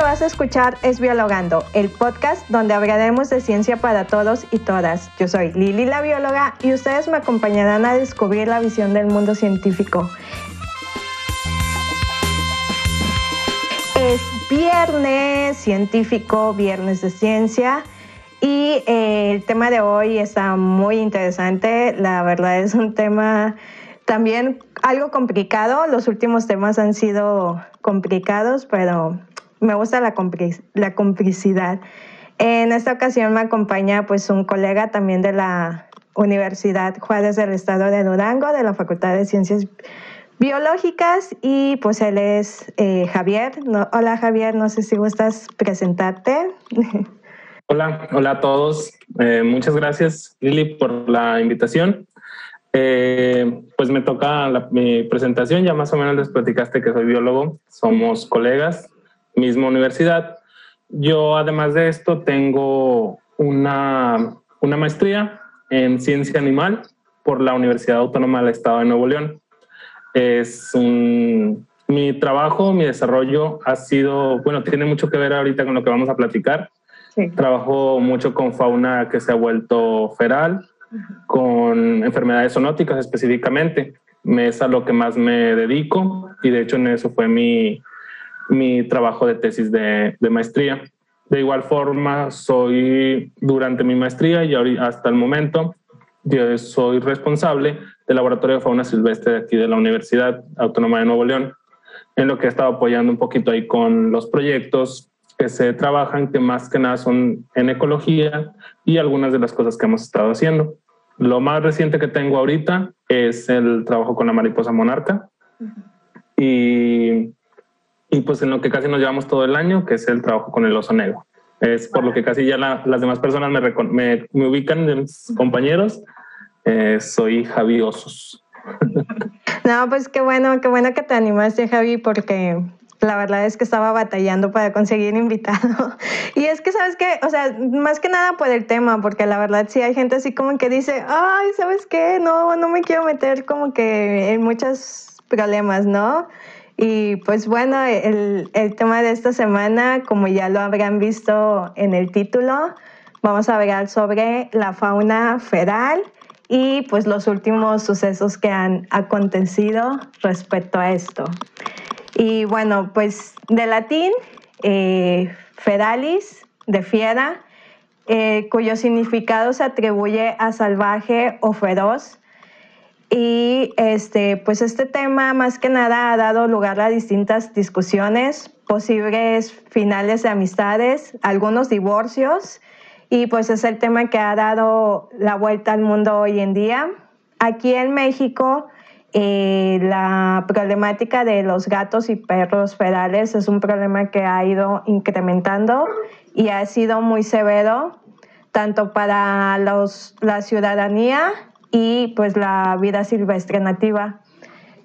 que vas a escuchar es Biologando, el podcast donde hablaremos de ciencia para todos y todas. Yo soy Lili la bióloga y ustedes me acompañarán a descubrir la visión del mundo científico. Es viernes científico, viernes de ciencia. Y eh, el tema de hoy está muy interesante. La verdad es un tema también algo complicado. Los últimos temas han sido complicados, pero me gusta la, la complicidad. En esta ocasión me acompaña pues un colega también de la Universidad Juárez del Estado de Durango, de la Facultad de Ciencias Biológicas, y pues él es eh, Javier. hola Javier, no sé si gustas presentarte. Hola, hola a todos. Eh, muchas gracias Lili por la invitación. Eh, pues me toca mi presentación, ya más o menos les platicaste que soy biólogo, somos colegas, misma universidad. Yo además de esto tengo una, una maestría en ciencia animal por la Universidad Autónoma del Estado de Nuevo León. Es un, mi trabajo, mi desarrollo ha sido, bueno, tiene mucho que ver ahorita con lo que vamos a platicar. Trabajo mucho con fauna que se ha vuelto feral, con enfermedades zoonóticas específicamente. Es a lo que más me dedico y de hecho en eso fue mi, mi trabajo de tesis de, de maestría. De igual forma, soy durante mi maestría y hasta el momento, yo soy responsable del Laboratorio de Fauna Silvestre de aquí de la Universidad Autónoma de Nuevo León, en lo que he estado apoyando un poquito ahí con los proyectos que se trabajan, que más que nada son en ecología y algunas de las cosas que hemos estado haciendo. Lo más reciente que tengo ahorita es el trabajo con la mariposa monarca. Y, y, pues en lo que casi nos llevamos todo el año, que es el trabajo con el oso negro. Es por lo que casi ya las demás personas me, me, me ubican de mis compañeros. Eh, soy Javi Osos. No, pues qué bueno, qué bueno que te animaste, Javi, porque la verdad es que estaba batallando para conseguir invitado. Y es que, ¿sabes qué? O sea, más que nada por el tema, porque la verdad sí hay gente así como que dice, ay, ¿sabes qué? No, no me quiero meter como que en muchos problemas, ¿no? Y pues bueno, el, tema de esta semana, como ya lo habrán visto en el título, vamos a hablar sobre la fauna feral y pues los últimos sucesos que han acontecido respecto a esto. Y bueno, pues de latín, eh, fedalis, de fiera, eh, cuyo significado se atribuye a salvaje o feroz. Y este, pues este tema más que nada ha dado lugar a distintas discusiones, posibles finales de amistades, algunos divorcios, y pues es el tema que ha dado la vuelta al mundo hoy en día. Aquí en México, eh, la problemática de los gatos y perros ferales es un problema que ha ido incrementando y ha sido muy severo tanto para los, la ciudadanía y pues la vida silvestre nativa.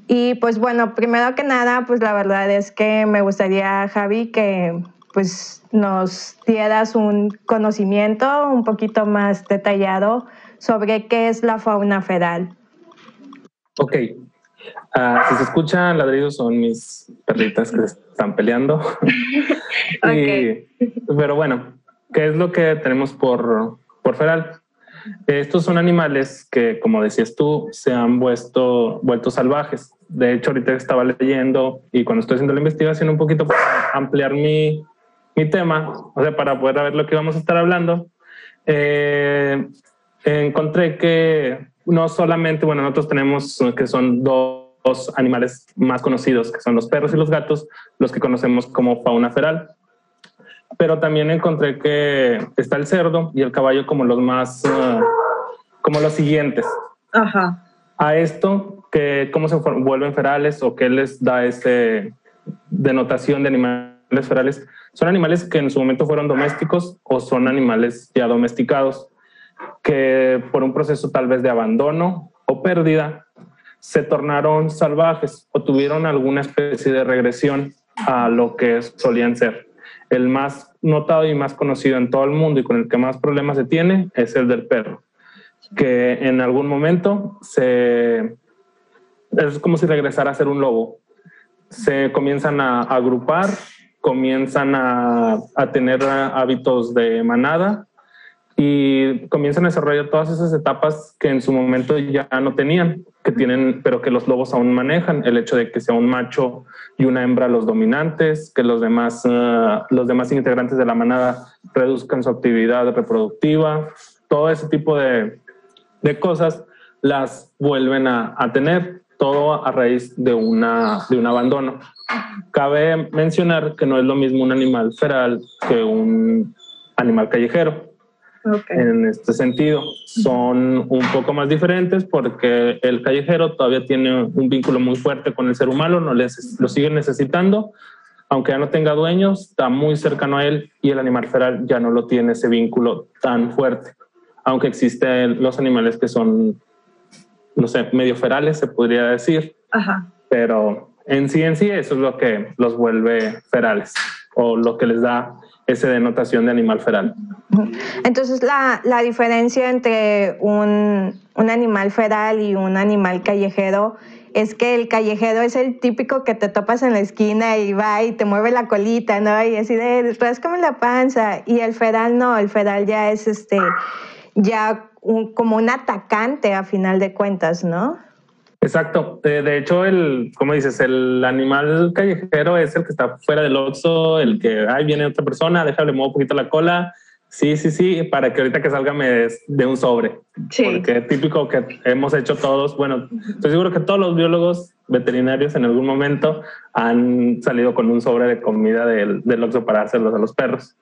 Y pues bueno, primero que nada, pues la verdad es que me gustaría, Javi, que pues nos dieras un conocimiento un poquito más detallado sobre qué es la fauna feral. Ok. Uh, si se escuchan ladridos son mis perritas que se están peleando. okay. pero bueno, ¿qué es lo que tenemos por, por feral? Estos son animales que, como decías tú, se han vuelto, salvajes. De hecho, ahorita estaba leyendo y cuando estoy haciendo la investigación un poquito para ampliar mi, mi tema, o sea, para poder ver lo que vamos a estar hablando, eh, encontré que no solamente, bueno, nosotros tenemos que son dos animales más conocidos, que son los perros y los gatos, los que conocemos como fauna feral. Pero también encontré que está el cerdo y el caballo como los más, uh, como los siguientes. Ajá. A esto, que cómo se vuelven ferales o qué les da ese denotación de animales ferales, son animales que en su momento fueron domésticos o son animales ya domesticados que por un proceso tal vez de abandono o pérdida se tornaron salvajes o tuvieron alguna especie de regresión a lo que solían ser. El más notado y más conocido en todo el mundo y con el que más problemas se tiene es el del perro, que en algún momento se es como si regresara a ser un lobo. Se comienzan a agrupar comienzan a, a tener hábitos de manada y comienzan a desarrollar todas esas etapas que en su momento ya no tenían, que tienen, pero que los lobos aún manejan. El hecho de que sea un macho y una hembra los dominantes, que los demás, uh, los demás integrantes de la manada reduzcan su actividad reproductiva, todo ese tipo de, de cosas las vuelven a, a, tener, todo a raíz de, una, de un abandono. Cabe mencionar que no es lo mismo un animal feral que un animal callejero en este sentido. Son un poco más diferentes porque el callejero todavía tiene un vínculo muy fuerte con el ser humano, no les, lo sigue necesitando, aunque ya no tenga dueños, está muy cercano a él y el animal feral ya no lo tiene ese vínculo tan fuerte, aunque existen los animales que son, no sé, medio ferales, se podría decir, pero en sí en sí eso es lo que los vuelve ferales o lo que les da esa denotación de animal feral. Entonces, la, la diferencia entre un, un, animal feral y un animal callejero es que el callejero es el típico que te topas en la esquina y va y te mueve la colita, ¿no? Y así de, rascame la panza. Y el feral no, el feral ya es este, ya como un atacante a final de cuentas, ¿no? Exacto. De, hecho, el, como dices, el animal callejero es el que está fuera del oxo, el que, ay, viene otra persona, déjale mover un poquito la cola. Sí, sí, sí, para que ahorita que salga me de un sobre. Sí. Porque es típico que hemos hecho todos. Bueno, estoy seguro que todos los biólogos veterinarios en algún momento han salido con un sobre de comida del, del oxo para hacerlos a los perros.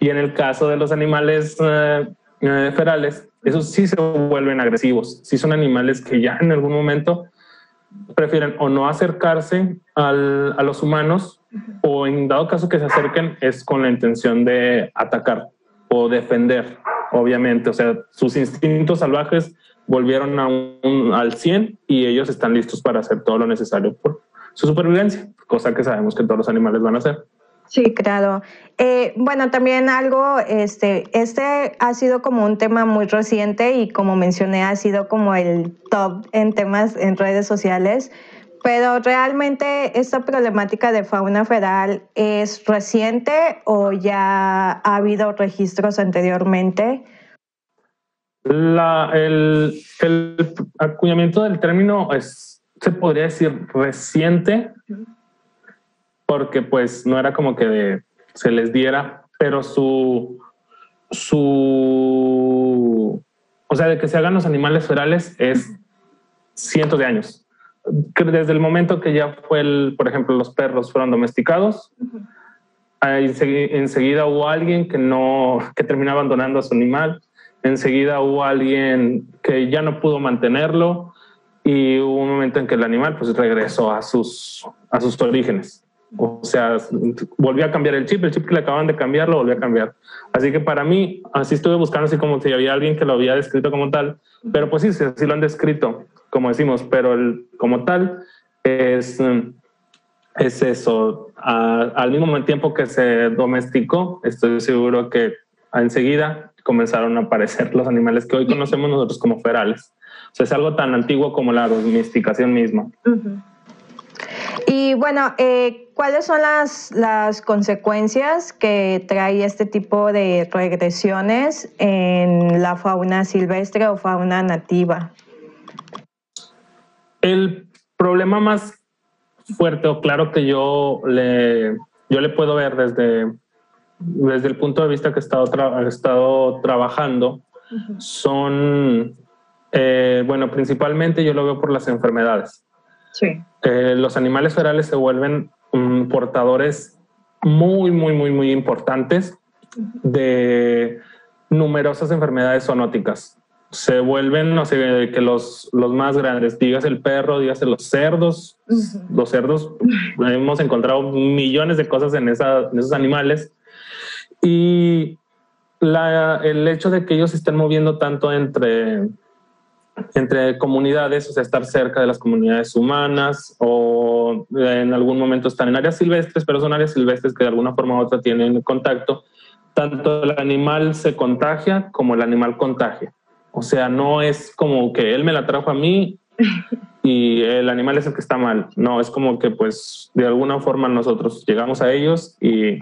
Y en el caso de los animales eh, eh, ferales, esos sí se vuelven agresivos, sí son animales que ya en algún momento prefieren o no acercarse al, a los humanos o en dado caso que se acerquen es con la intención de atacar o defender, obviamente. O sea, sus instintos salvajes volvieron a un, al 100 y ellos están listos para hacer todo lo necesario por su supervivencia, cosa que sabemos que todos los animales van a hacer. Sí, claro. Eh, bueno, también algo, este, este ha sido como un tema muy reciente y como mencioné, ha sido como el top en temas en redes sociales. Pero realmente esta problemática de fauna feral es reciente o ya ha habido registros anteriormente? La, el, el acuñamiento del término es, se podría decir reciente porque pues no era como que se les diera, pero su, su, o sea, de que se hagan los animales ferales es cientos de años. Desde el momento que ya fue el, por ejemplo, los perros fueron domesticados, enseguida hubo alguien que no, que terminó abandonando a su animal, enseguida hubo alguien que ya no pudo mantenerlo y hubo un momento en que el animal pues regresó a sus, a sus orígenes. O sea, volvió a cambiar el chip, el chip que le acaban de cambiar lo volvió a cambiar. Así que para mí, así estuve buscando así como si había alguien que lo había descrito como tal, pero pues sí, sí, lo han descrito, como decimos, pero el, como tal es, es eso. al mismo tiempo que se domesticó, estoy seguro que enseguida comenzaron a aparecer los animales que hoy conocemos nosotros como ferales. O sea, es algo tan antiguo como la domesticación misma. Y bueno, eh, ¿cuáles son las, las consecuencias que trae este tipo de regresiones en la fauna silvestre o fauna nativa? El problema más fuerte o claro que yo le, yo le puedo ver desde, desde el punto de vista que he estado, estado trabajando son, eh, bueno, principalmente yo lo veo por las enfermedades. Sí. Eh, los animales ferales se vuelven um, portadores muy, muy, muy, muy importantes de numerosas enfermedades zoonóticas. Se vuelven, no sé, que los, los más grandes, digas el perro, digas los cerdos, los cerdos, hemos encontrado millones de cosas en, esa, en esos animales. Y la, el hecho de que ellos se estén moviendo tanto entre entre comunidades, o sea, estar cerca de las comunidades humanas o en algún momento están en áreas silvestres, pero son áreas silvestres que de alguna forma u otra tienen contacto. Tanto el animal se contagia como el animal contagia. O sea, no es como que él me la trajo a mí y el animal es el que está mal. No, es como que pues de alguna forma nosotros llegamos a ellos y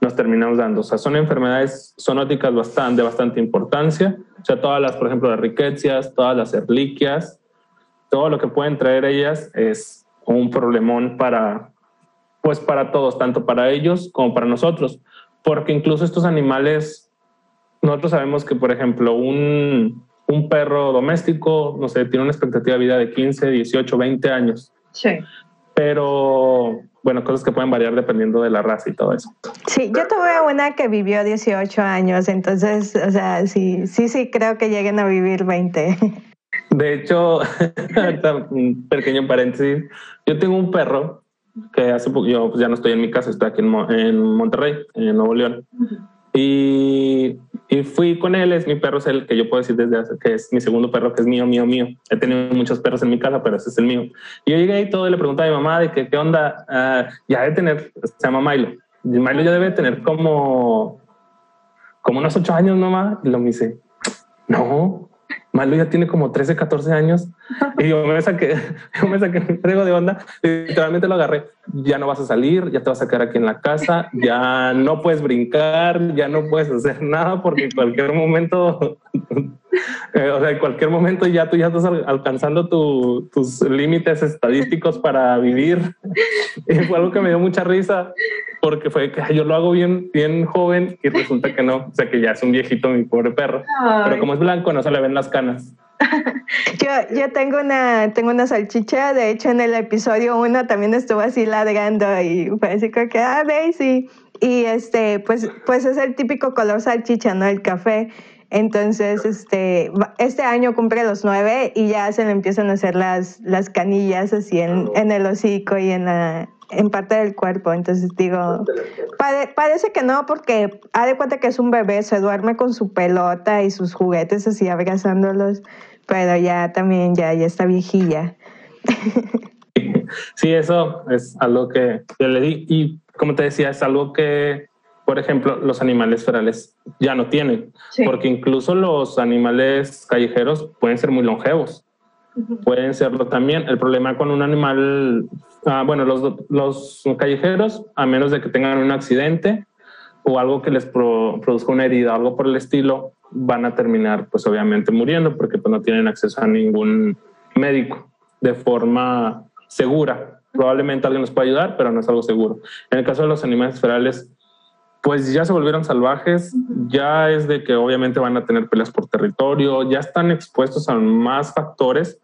nos terminamos dando. O sea, son enfermedades zoonóticas bastante, de bastante importancia. O sea, todas las, por ejemplo, las riquecias, todas las erliquias, todo lo que pueden traer ellas es un problemón para, pues para todos, tanto para ellos como para nosotros. Porque incluso estos animales, nosotros sabemos que, por ejemplo, un, un perro doméstico, no sé, tiene una expectativa de vida de 15, 18, 20 años. Sí. Pero, bueno, cosas que pueden variar dependiendo de la raza y todo eso. Sí, yo tuve una que vivió 18 años, entonces, o sea, sí, sí, sí, creo que lleguen a vivir 20. De hecho, un pequeño paréntesis, yo tengo un perro que hace poco, yo pues, ya no estoy en mi casa, estoy aquí en, en Monterrey, en Nuevo León. Y, fui con él, es mi perro, es el que yo puedo decir desde hace, que es mi segundo perro, que es mío, mío, mío. He tenido muchos perros en mi casa, pero ese es el mío. Y yo llegué y todo y le pregunté a mi mamá de que qué onda, uh, ya de tener, se llama Milo. Y Milo ya debe tener como, como unos ocho años nomás. Y lo me dice, no, Malo ya tiene como 13, 14 años y yo me saqué, yo me saqué un de onda. Literalmente lo agarré. Ya no vas a salir, ya te vas a quedar aquí en la casa, ya no puedes brincar, ya no puedes hacer nada porque en cualquier momento, eh, o sea, en cualquier momento ya tú ya estás alcanzando tus límites estadísticos para vivir. Y fue algo que me dio mucha risa porque fue que yo lo hago bien, bien joven y resulta que no, o sea que ya es un viejito mi pobre perro, pero como es blanco no se le ven las canas. yo, yo tengo una tengo una salchicha, de hecho en el episodio uno también estuvo así ladrando y fue así como que, ah, Daisy, y este, pues, pues es el típico color salchicha, ¿no? El café. Entonces, este, este año cumple los nueve y ya se le empiezan a hacer las, las canillas así en, en el hocico y en la, en parte del cuerpo. Entonces digo, parece que no, porque ha de cuenta que es un bebé, se duerme con su pelota y sus juguetes así abrazándolos, pero ya también ya, ya está viejilla. Sí, eso es algo que yo le di. Y como te decía, es algo que, por ejemplo, los animales ferales ya no tienen, porque incluso los animales callejeros pueden ser muy longevos pueden serlo también. El problema con un animal, ah, bueno, los, los, callejeros, a menos de que tengan un accidente o algo que les produzca una herida, algo por el estilo, van a terminar, pues obviamente muriendo porque pues, no tienen acceso a ningún médico de forma segura. Probablemente alguien nos pueda ayudar, pero no es algo seguro. En el caso de los animales ferales, pues ya se volvieron salvajes, ya es de que obviamente van a tener peleas por territorio, ya están expuestos a más factores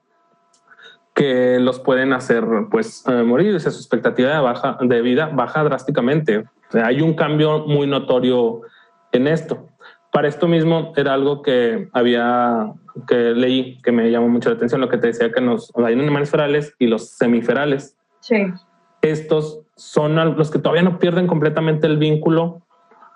que los pueden hacer pues eh, morir. su expectativa de, baja, de vida baja drásticamente. hay un cambio muy notorio en esto. Para esto mismo era algo que había que leí que me llamó mucho la atención lo que te decía que nos hay animales ferales y los semiferales. Sí. Estos son los que todavía no pierden completamente el vínculo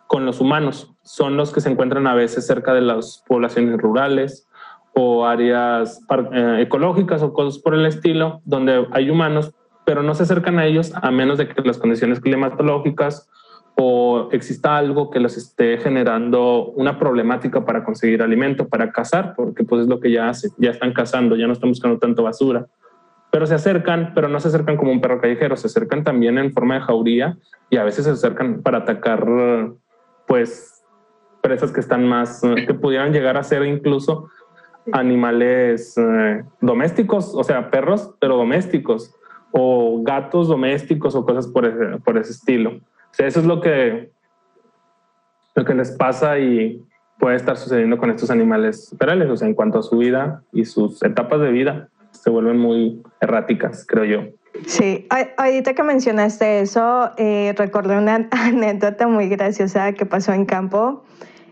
con los humanos. Son los que se encuentran a veces cerca de las poblaciones rurales o áreas eh, ecológicas o cosas por el estilo, donde hay humanos, pero no se acercan a ellos a menos de que las condiciones climatológicas o exista algo que les esté generando una problemática para conseguir alimento, para cazar, porque pues es lo que ya hacen, ya están cazando, ya no están buscando tanto basura. Pero se acercan, pero no se acercan como un perro callejero, se acercan también en forma de jauría y a veces se acercan para atacar pues presas que están más, que pudieran llegar a ser incluso animales eh, domésticos, o sea, perros, pero domésticos, o gatos domésticos o cosas por ese, por ese estilo. O sea, eso es lo que, lo que les pasa y puede estar sucediendo con estos animales ferales, o sea, en cuanto a su vida y sus etapas de vida se vuelven muy erráticas, creo yo. Sí, ahorita que mencionaste eso, eh, recordé una anécdota muy graciosa que pasó en campo.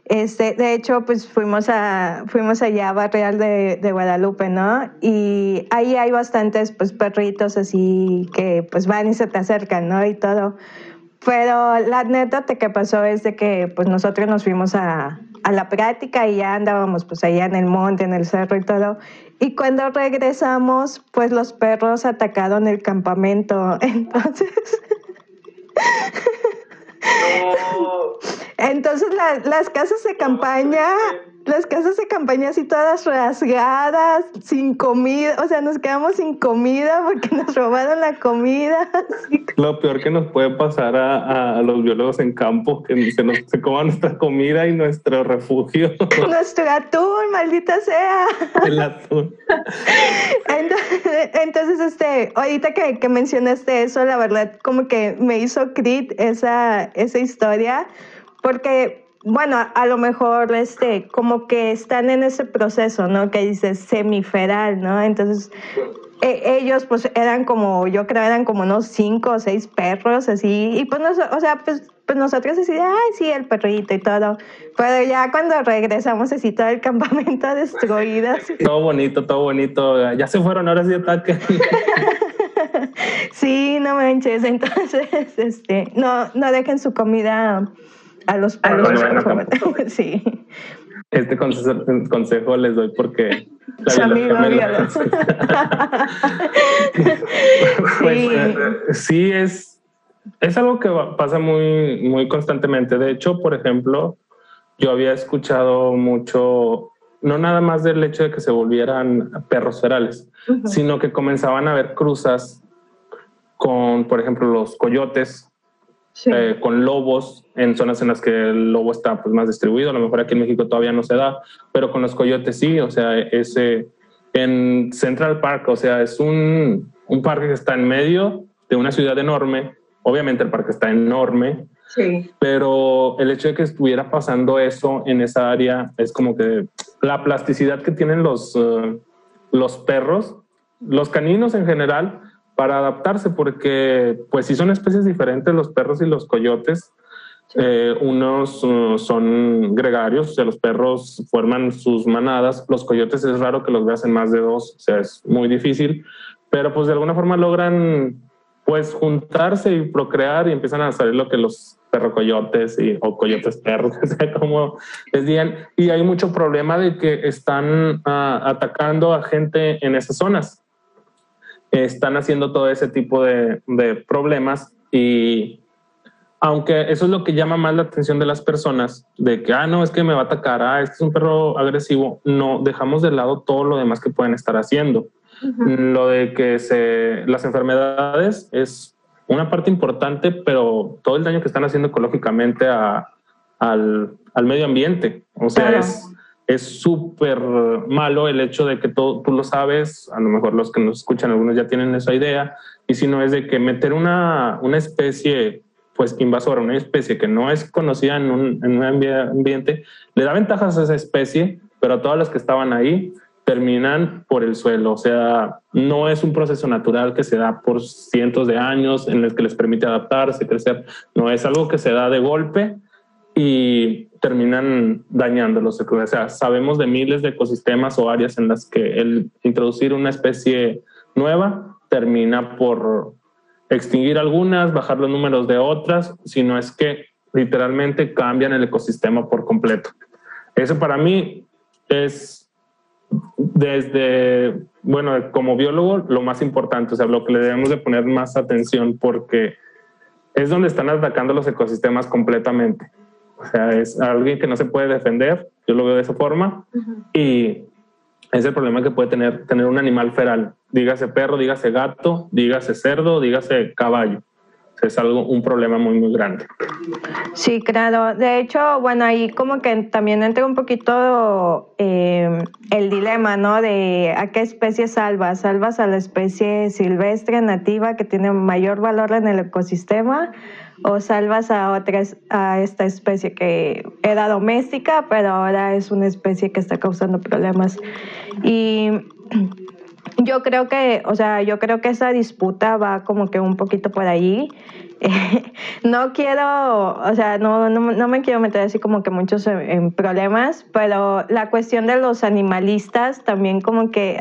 Este, de hecho, pues fuimos, a, fuimos allá a Barreal de, Guadalupe, ¿no? Y ahí hay bastantes pues perritos así que pues van y se te acercan, ¿no? Y todo. Pero la anécdota que pasó es de que pues nosotros nos fuimos a, a la práctica y ya andábamos pues allá en el monte, en el cerro y todo. Y cuando regresamos, pues los perros atacaron el campamento. Entonces... Entonces las casas de campaña, las casas de campaña así todas rasgadas, sin comida, o sea, nos quedamos sin comida porque nos robaron la comida. Lo peor que nos puede pasar a, los biólogos en campo, que se nos se coma nuestra comida y nuestro refugio. Nuestro atún, maldita sea. El atún. Entonces, entonces este, ahorita que, que mencionaste eso, la verdad como que me hizo crit esa, esa historia porque, bueno, a, lo mejor este, como que están en ese proceso, ¿no? Que dice semiferal, ¿no? Entonces, e, ellos pues eran como, yo creo, eran como unos cinco o seis perros, así, y pues, o sea, pues, pues nosotros así, ay, sí, el perrito y todo. Pero ya cuando regresamos así todo el campamento destruido. Todo bonito, todo bonito. Ya se fueron horas de ataque. sí, no manches. Entonces, este, no, no dejen su comida a los perros. sí. Este consejo, les doy porque la amigo, pues, sí. Eh, sí, es, es algo que pasa muy, muy constantemente. De hecho, por ejemplo, yo había escuchado mucho, no nada más del hecho de que se volvieran perros ferales, sino que comenzaban a haber cruzas con, por ejemplo, los coyotes eh, con lobos en zonas en las que el lobo está pues, más distribuido. A lo mejor aquí en México todavía no se da, pero con los coyotes sí. O sea, ese en Central Park, o sea, es un, un parque que está en medio de una ciudad enorme. Obviamente el parque está enorme, sí. pero el hecho de que estuviera pasando eso en esa área es como que la plasticidad que tienen los, eh, los perros, los caninos en general, para adaptarse, porque pues si son especies diferentes los perros y los coyotes. Eh, unos uh, son gregarios, o sea, los perros forman sus manadas, los coyotes es raro que los veas en más de dos, o sea, es muy difícil, pero pues de alguna forma logran pues juntarse y procrear y empiezan a salir lo que los perro-coyotes y, o coyotes perros, como les digan, y hay mucho problema de que están ah, atacando a gente en esas zonas están haciendo todo ese tipo de, problemas y aunque eso es lo que llama más la atención de las personas, de que, ah, no, es que me va a atacar, ah, este es un perro agresivo, no, dejamos de lado todo lo demás que pueden estar haciendo. Lo de que se, las enfermedades es una parte importante, pero todo el daño que están haciendo ecológicamente al, al, medio ambiente, o sea, es es súper malo el hecho de que todo, tú lo sabes, a lo mejor los que nos escuchan, algunos ya tienen esa idea, y si no es de que meter una, una especie pues invasora, una especie que no es conocida en un, en un ambiente, le da ventajas a esa especie, pero a todas las que estaban ahí terminan por el suelo. O sea, no es un proceso natural que se da por cientos de años en el que les permite adaptarse, crecer. No es algo que se da de golpe y terminan dañándolos. O sea, sabemos de miles de ecosistemas o áreas en las que el introducir una especie nueva termina por extinguir algunas, bajar los números de otras, sino es que literalmente cambian el ecosistema por completo. Eso para mí es desde, bueno, como biólogo, lo más importante, o sea, lo que le debemos de poner más atención porque es donde están atacando los ecosistemas completamente. O sea, es alguien que no se puede defender, yo lo veo de esa forma, y es el problema que puede tener, tener un animal feral, dígase perro, dígase gato, dígase cerdo, dígase caballo. Es algo, un problema muy, muy grande. Sí, claro. De hecho, bueno, ahí como que también entra un poquito eh, el dilema, ¿no? De a qué especie salvas. ¿Salvas a la especie silvestre, nativa, que tiene mayor valor en el ecosistema? O salvas a otras a esta especie que era doméstica, pero ahora es una especie que está causando problemas. Y yo creo que, o sea, yo creo que esa disputa va como que un poquito por ahí. no quiero, o sea, no, no, me quiero meter así como que muchos en, problemas, pero la cuestión de los animalistas también como que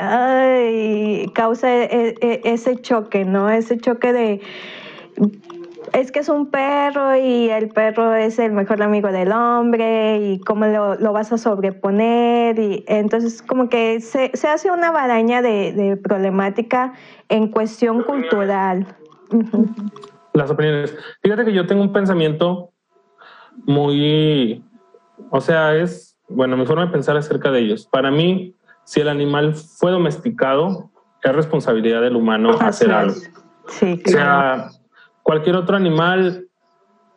causa e, e, ese choque, ¿no? Ese choque de es que es un perro y el perro es el mejor amigo del hombre y cómo lo, vas a sobreponer. Y entonces como que se, hace una baraña de, problemática en cuestión cultural. Las opiniones. Fíjate que yo tengo un pensamiento muy, o sea, es, bueno, mi forma de pensar acerca de ellos. Para mí, si el animal fue domesticado, es responsabilidad del humano hacer algo. Sí, claro. O sea, cualquier otro animal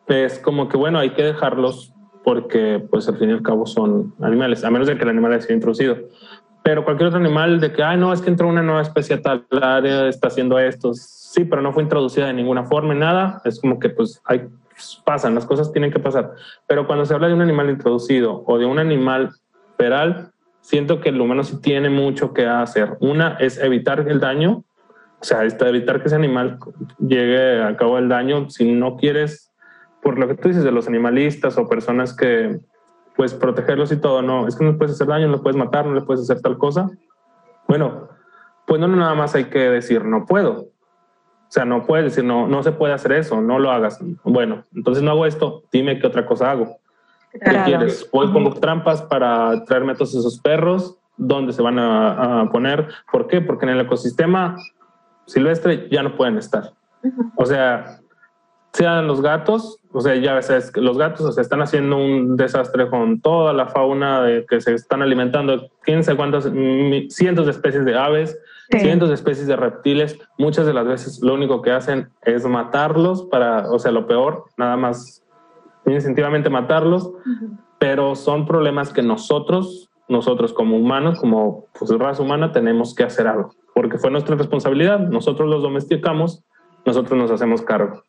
es como que, bueno, hay que dejarlos porque, pues, al fin y al cabo son animales, a menos de que el animal haya sido introducido. Pero cualquier otro animal de que, ay, no, es que entró una nueva especie a tal área, está haciendo esto. Sí, pero no fue introducida de ninguna forma, nada. Es como que, pues, hay, pasan, las cosas tienen que pasar. Pero cuando se habla de un animal introducido o de un animal feral, siento que el humano sí tiene mucho que hacer. Una es evitar el daño, o sea, evitar que ese animal llegue a cabo el daño. Si no quieres, por lo que tú dices de los animalistas o personas que, pues, protegerlos y todo, no, es que no le puedes hacer daño, no le puedes matar, no le puedes hacer tal cosa. Bueno, pues no nada más hay que decir no puedo. O sea, no puedes decir no, no se puede hacer eso, no lo hagas. Bueno, entonces no hago esto, dime qué otra cosa hago. ¿Qué quieres? Voy pongo trampas para traerme a todos esos perros. ¿Dónde se van a, poner? ¿Por qué? Porque en el ecosistema silvestre ya no pueden estar. O sea, sean los gatos, o sea, ya ves, los gatos o sea, están haciendo un desastre con toda la fauna de que se están alimentando, quién sabe cuántas, cientos de especies de aves, cientos de especies de reptiles. Muchas de las veces lo único que hacen es matarlos para, o sea, lo peor, nada más instintivamente matarlos, pero son problemas que nosotros, nosotros como humanos, como pues, raza humana, tenemos que hacer algo, porque fue nuestra responsabilidad, nosotros los domesticamos, nosotros nos hacemos cargo.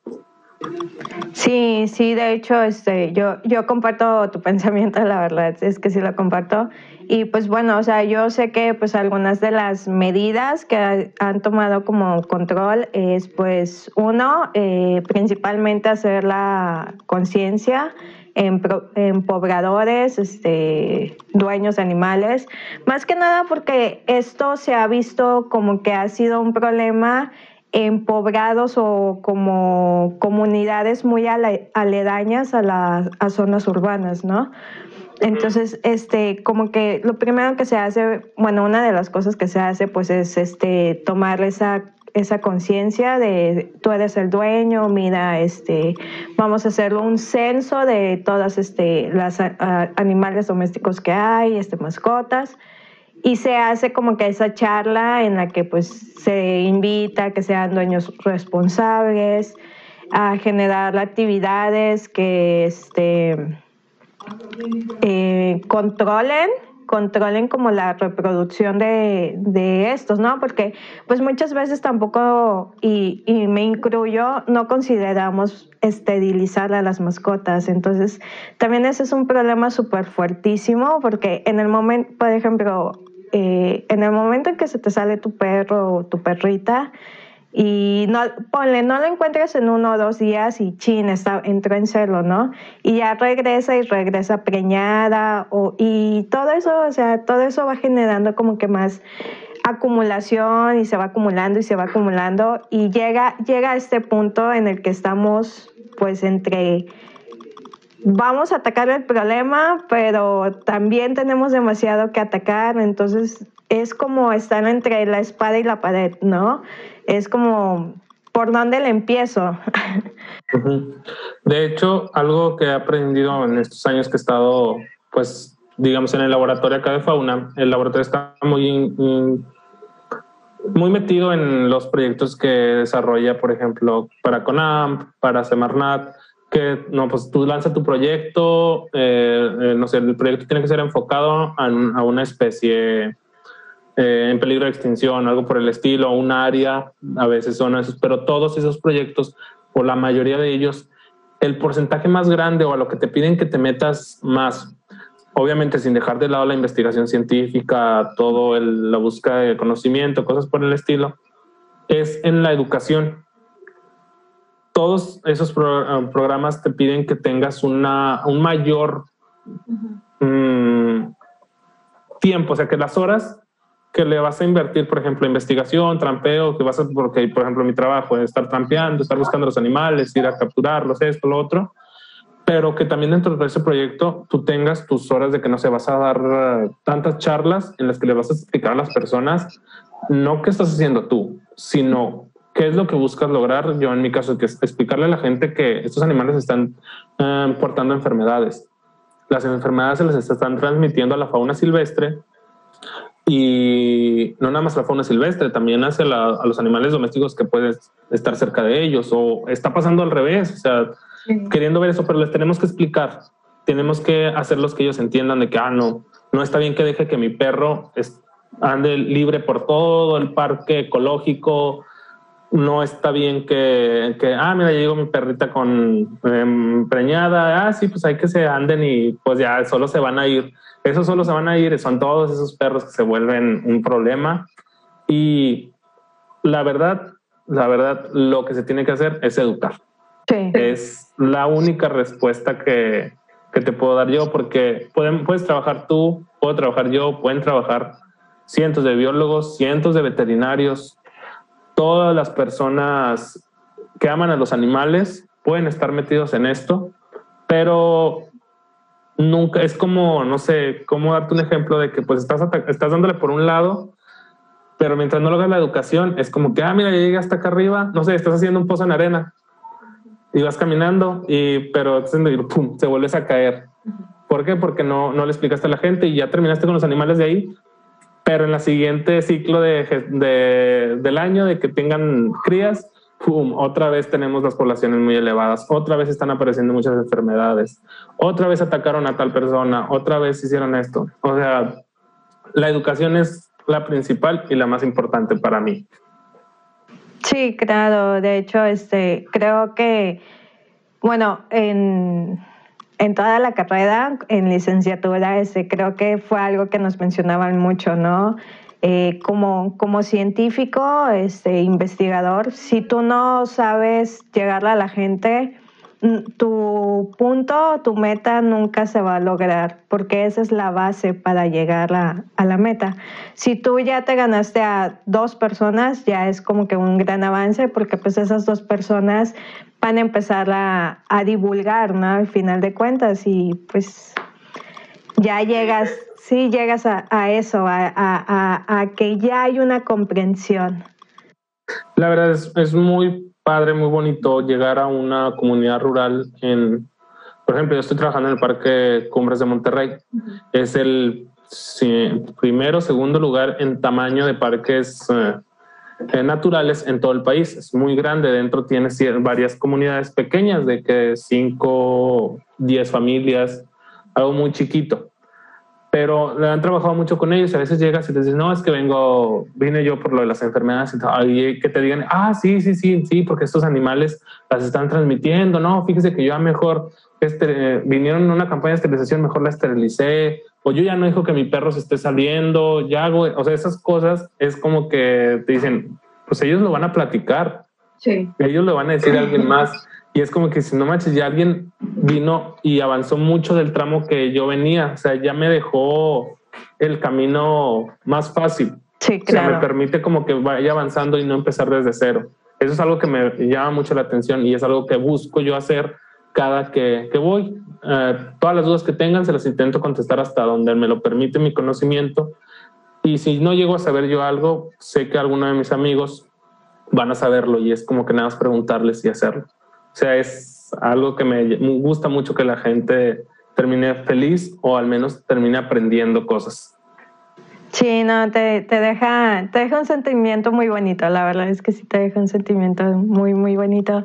Sí, sí, de hecho, este, yo, yo comparto tu pensamiento, la verdad, es que sí lo comparto. Y pues bueno, o sea, yo sé que pues algunas de las medidas que han tomado como control es pues uno, eh, principalmente hacer la conciencia en, en, pobladores, este, dueños de animales, más que nada porque esto se ha visto como que ha sido un problema en poblados o como comunidades muy aledañas a las zonas urbanas, ¿no? Entonces, este, como que lo primero que se hace, bueno, una de las cosas que se hace, pues es este, tomar esa, esa conciencia de tú eres el dueño, mira, este, vamos a hacer un censo de todas este, las animales domésticos que hay, este, mascotas, y se hace como que esa charla en la que pues se invita a que sean dueños responsables, a generar actividades que este, eh, controlen controlen como la reproducción de, de, estos, ¿no? Porque pues muchas veces tampoco, y, y, me incluyo, no consideramos esterilizar a las mascotas. Entonces, también ese es un problema súper fuertísimo porque en el momento, por ejemplo, eh, en el momento en que se te sale tu perro o tu perrita, y no, ponle, no lo encuentres en uno o dos días y chin, está, entró en celo, ¿no? Y ya regresa y regresa preñada o, y todo eso, o sea, todo eso va generando como que más acumulación y se va acumulando y se va acumulando y llega, llega a este punto en el que estamos pues entre vamos a atacar el problema, pero también tenemos demasiado que atacar, entonces es como estar entre la espada y la pared, ¿no? Es como, ¿por dónde le empiezo? De hecho, algo que he aprendido en estos años que he estado, pues, digamos, en el laboratorio acá de fauna, el laboratorio está muy, muy metido en los proyectos que desarrolla, por ejemplo, para CONAMP, para Semarnat, que no, pues tú lanzas tu proyecto, eh, eh, no sé, el proyecto tiene que ser enfocado a, a una especie eh, en peligro de extinción, algo por el estilo, un área, a veces son esos, pero todos esos proyectos, o la mayoría de ellos, el porcentaje más grande o a lo que te piden que te metas más, obviamente sin dejar de lado la investigación científica, todo el, la búsqueda de conocimiento, cosas por el estilo, es en la educación. Todos esos eh, programas te piden que tengas una, un mayor mm, tiempo, o sea, que las horas que le vas a invertir, por ejemplo, investigación, trampeo, que vas a, porque, por ejemplo, mi trabajo es estar trampeando, estar buscando los animales, ir a capturarlos, esto, lo otro, pero que también dentro de ese proyecto tú tengas tus horas de que no se vas a dar eh, tantas charlas en las que le vas a explicar a las personas no qué estás haciendo tú, sino ¿Qué es lo que buscas lograr? Yo en mi caso, que es explicarle a la gente que estos animales están eh, portando enfermedades. Las enfermedades se les están transmitiendo a la fauna silvestre y no nada más a la fauna silvestre, también hacia a los animales domésticos que pueden estar cerca de ellos o está pasando al revés, o sea, queriendo ver eso, pero les tenemos que explicar, tenemos que hacerlos que ellos entiendan de que, ah, no, no está bien que deje que mi perro ande libre por todo el parque ecológico, no está bien que, que, ah, mira, llegó mi perrita con em, preñada, ah, sí, pues hay que se anden y pues ya solo se van a ir. Esos solo se van a ir, son todos esos perros que se vuelven un problema. Y la verdad, la verdad, lo que se tiene que hacer es educar. Es la única respuesta que, que te puedo dar yo, porque pueden, puedes trabajar tú, puedo trabajar yo, pueden trabajar cientos de biólogos, cientos de veterinarios, todas las personas que aman a los animales pueden estar metidos en esto, pero nunca es como, no sé, cómo darte un ejemplo de que pues estás, estás dándole por un lado, pero mientras no logras la educación, es como que, ah, mira, ya llegué hasta acá arriba, no sé, estás haciendo un pozo en arena y vas caminando, y, pero pum, se vuelves a caer. ¿Por qué? Porque no, no le explicaste a la gente y ya terminaste con los animales de ahí, pero en la siguiente ciclo de, del año de que tengan crías, ¡pum! otra vez tenemos las poblaciones muy elevadas, otra vez están apareciendo muchas enfermedades, otra vez atacaron a tal persona, otra vez hicieron esto. O sea, la educación es la principal y la más importante para mí. Sí, claro. De hecho, este, creo que, bueno, en en toda la carrera, en licenciatura, ese, creo que fue algo que nos mencionaban mucho, ¿no? Eh, como, como científico, este, investigador, si tú no sabes llegarle a la gente, tu punto, tu meta nunca se va a lograr, porque esa es la base para llegar a, a, la meta. Si tú ya te ganaste a dos personas, ya es como que un gran avance, porque pues esas dos personas van a empezar a, a divulgar, ¿no? Al final de cuentas, y pues ya llegas, sí llegas a, a eso, a, a, que ya hay una comprensión. La verdad es, es muy padre, muy bonito llegar a una comunidad rural en, por ejemplo, yo estoy trabajando en el Parque Cumbres de Monterrey. Es el primero, segundo lugar en tamaño de parques eh, naturales en todo el país. Es muy grande. Dentro tiene varias comunidades pequeñas de que 5, 10 familias, algo muy chiquito pero han trabajado mucho con ellos y a veces llegas y te dices, no, es que vengo, vine yo por lo de las enfermedades y, que te digan, ah, sí, sí, sí, sí, porque estos animales las están transmitiendo, no, fíjese que yo a mejor este, vinieron en una campaña de esterilización, mejor la esterilicé, o yo ya no dijo que mi perro se esté saliendo, ya hago, o sea, esas cosas es como que te dicen, pues ellos lo van a platicar, sí. ellos lo van a decir a alguien más. Y es como que si no manches, ya alguien vino y avanzó mucho del tramo que yo venía. O sea, ya me dejó el camino más fácil. Sí, claro. O sea, me permite como que vaya avanzando y no empezar desde cero. Eso es algo que me llama mucho la atención y es algo que busco yo hacer cada que, que voy. Eh, todas las dudas que tengan se las intento contestar hasta donde me lo permite mi conocimiento. Y si no llego a saber yo algo, sé que alguno de mis amigos van a saberlo y es como que nada más preguntarles y hacerlo. O sea, es algo que me gusta mucho que la gente termine feliz o al menos termine aprendiendo cosas. Sí, no, te, te, deja, te deja un sentimiento muy bonito, la verdad es que sí te deja un sentimiento muy, muy bonito.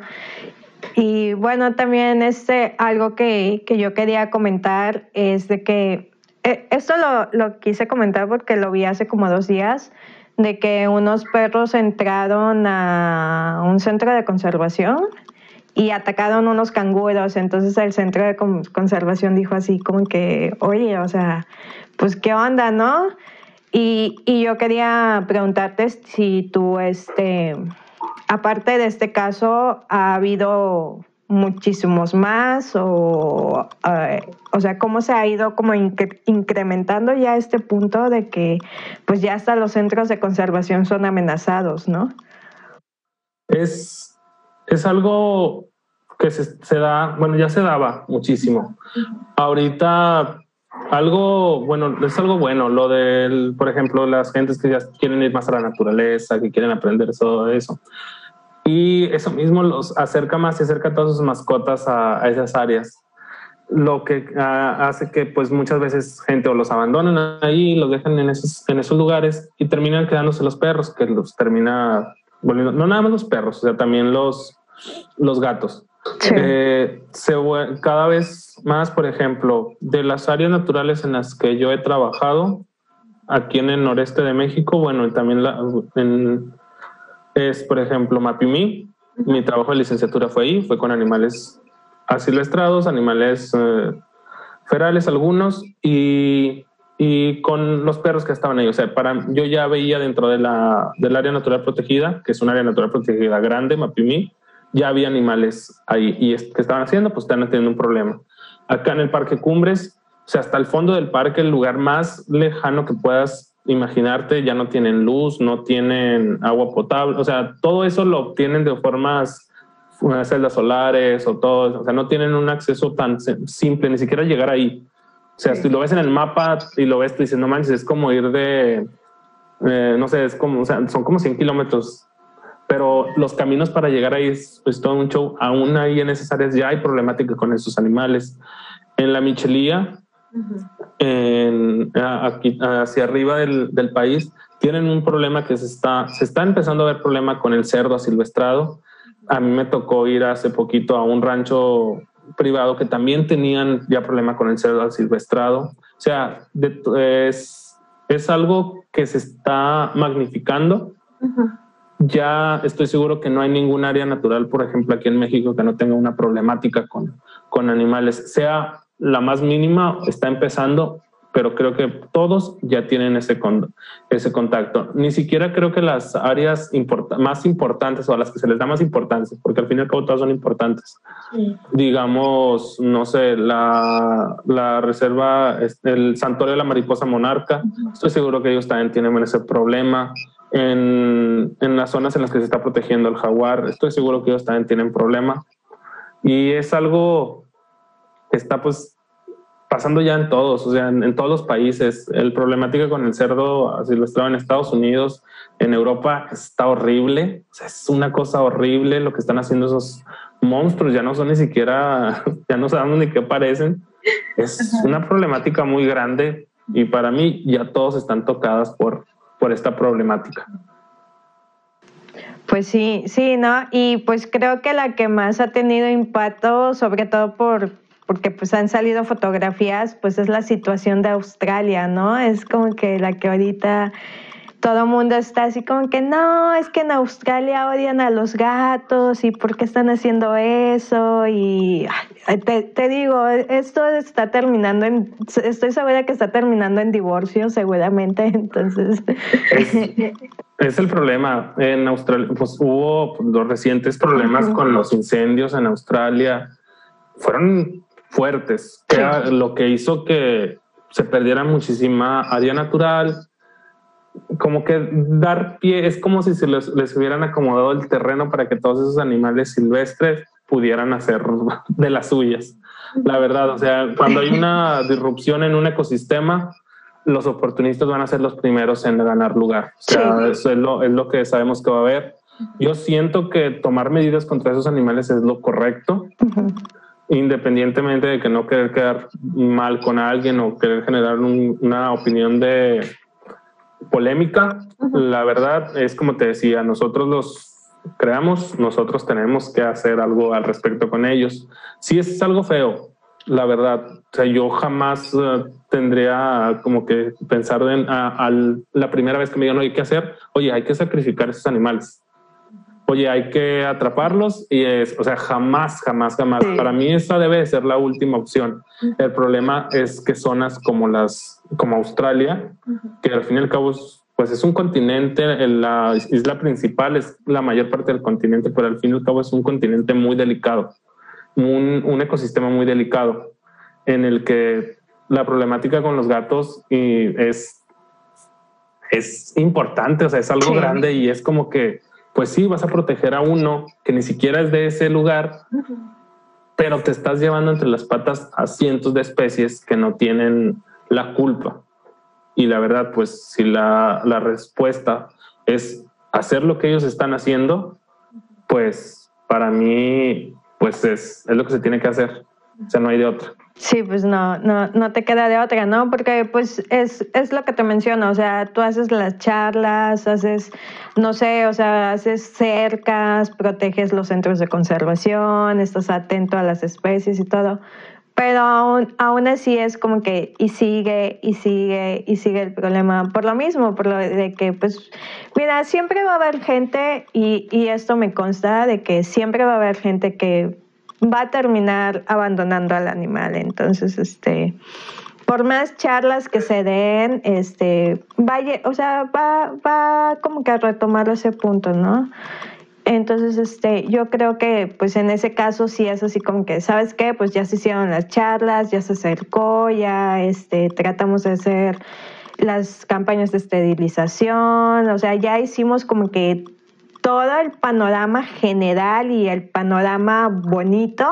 Y bueno, también este, algo que, que yo quería comentar es de que, eh, esto lo, lo quise comentar porque lo vi hace como dos días, de que unos perros entraron a un centro de conservación y atacaron unos canguros. Entonces el centro de conservación dijo así como que, oye, o sea, pues qué onda, ¿no? Y, y yo quería preguntarte si tú, este, aparte de este caso, ha habido muchísimos más o, eh, o sea, cómo se ha ido como incrementando ya este punto de que pues ya hasta los centros de conservación son amenazados, ¿no? Es es algo que se, da, bueno, ya se daba muchísimo. Ahorita algo, bueno, es algo bueno, lo del, por ejemplo, las gentes que ya quieren ir más a la naturaleza, que quieren aprender todo eso. y eso mismo los acerca más y acerca a todas sus mascotas a, esas áreas lo que hace que pues muchas veces gente o los abandonan ahí, los dejan en esos, en esos lugares y terminan quedándose los perros, que los termina volviendo, no nada más los perros, o sea, también los, los gatos. Eh, se, cada vez más, por ejemplo, de las áreas naturales en las que yo he trabajado, aquí en el noreste de México, bueno, y también la, en, es, por ejemplo, Mapimí. Mi trabajo de licenciatura fue ahí, fue con animales asilvestrados, animales eh, ferales algunos y, y, con los perros que estaban ahí. O sea, para, yo ya veía dentro de la, del área natural protegida, que es un área natural protegida grande, Mapimí, ya había animales ahí. ¿Y que estaban haciendo? Pues están teniendo un problema. Acá en el Parque Cumbres, o sea, hasta el fondo del parque, el lugar más lejano que puedas imaginarte, ya no tienen luz, no tienen agua potable, o sea, todo eso lo obtienen de formas unas celdas solares o todo, o sea, no tienen un acceso tan simple, ni siquiera llegar ahí. O sea, si lo ves en el mapa y lo ves, te dices, no manches, es como ir de, eh, no sé, es como, o sea, son como 100 kilómetros, pero los caminos para llegar ahí es todo un show. Aún ahí en esas áreas ya hay problemática con esos animales. En la Michelía, en, aquí, hacia arriba del, del, país tienen un problema que se está, se está empezando a ver problema con el cerdo asilvestrado. A mí me tocó ir hace poquito a un rancho privado que también tenían ya problema con el cerdo asilvestrado. O sea, es, es algo que se está magnificando. Ya estoy seguro que no hay ningún área natural, por ejemplo, aquí en México, que no tenga una problemática con, con animales, sea la más mínima está empezando, pero creo que todos ya tienen ese, ese contacto. Ni siquiera creo que las áreas más importantes o a las que se les da más importancia, porque al fin y al cabo todas son importantes. Digamos, no sé, la, la, reserva, el santuario de la mariposa monarca, estoy seguro que ellos también tienen ese problema. En, en las zonas en las que se está protegiendo el jaguar, estoy seguro que ellos también tienen problema. Y es algo está pues pasando ya en todos, o sea, en, todos los países. El problemática con el cerdo estaba en Estados Unidos, en Europa está horrible, o sea, es una cosa horrible lo que están haciendo esos monstruos, ya no son ni siquiera, ya no sabemos ni qué parecen. Es una problemática muy grande y para mí ya todos están tocadas por, por esta problemática. Pues sí, sí, ¿no? Y pues creo que la que más ha tenido impacto, sobre todo por porque pues han salido fotografías, pues es la situación de Australia, ¿no? Es como que la que ahorita todo el mundo está así como que no, es que en Australia odian a los gatos y por qué están haciendo eso y te, digo, esto está terminando en, estoy segura que está terminando en divorcio seguramente, entonces... Es, el problema, en Australia pues hubo los recientes problemas con los incendios en Australia, fueron fuertes, lo que hizo que se perdiera muchísima área natural, como que dar pie, es como si se les, les, hubieran acomodado el terreno para que todos esos animales silvestres pudieran hacer de las suyas. La verdad, o sea, cuando hay una disrupción en un ecosistema, los oportunistas van a ser los primeros en ganar lugar. O sea, eso es lo, es lo que sabemos que va a haber. Yo siento que tomar medidas contra esos animales es lo correcto independientemente de que no querer quedar mal con alguien o querer generar una opinión de polémica, la verdad es como te decía, nosotros los creamos, nosotros tenemos que hacer algo al respecto con ellos. Si es algo feo, la verdad, o sea, yo jamás eh, tendría como que pensar en a, la primera vez que me digan, oye, ¿qué hacer? Oye, hay que sacrificar esos animales oye, hay que atraparlos y es, o sea, jamás, jamás, jamás. Para mí esa debe ser la última opción. El problema es que zonas como las, como Australia, que al fin y al cabo es, pues es un continente, la isla principal es la mayor parte del continente, pero al fin y al cabo es un continente muy delicado, un, un ecosistema muy delicado en el que la problemática con los gatos y es, es importante, o sea, es algo grande y es como que pues sí, vas a proteger a uno que ni siquiera es de ese lugar, pero te estás llevando entre las patas a cientos de especies que no tienen la culpa. Y la verdad, pues si la, respuesta es hacer lo que ellos están haciendo, pues para mí, pues es, es lo que se tiene que hacer. O sea, no hay de otra. Sí, pues no, no, no te queda de otra, ¿no? Porque pues es, es lo que te menciono, o sea, tú haces las charlas, haces, no sé, o sea, haces cercas, proteges los centros de conservación, estás atento a las especies y todo, pero aún, aún así es como que y sigue y sigue y sigue el problema por lo mismo, por lo de que pues, mira, siempre va a haber gente y, y esto me consta de que siempre va a haber gente que va a terminar abandonando al animal. Entonces, este, por más charlas que se den, este, o sea, va, va como que a retomar ese punto, ¿no? Entonces, este, yo creo que, pues en ese caso sí es así como que, ¿sabes qué? Pues ya se hicieron las charlas, ya se acercó, ya, este, tratamos de hacer las campañas de esterilización, o sea, ya hicimos como que todo el panorama general y el panorama bonito.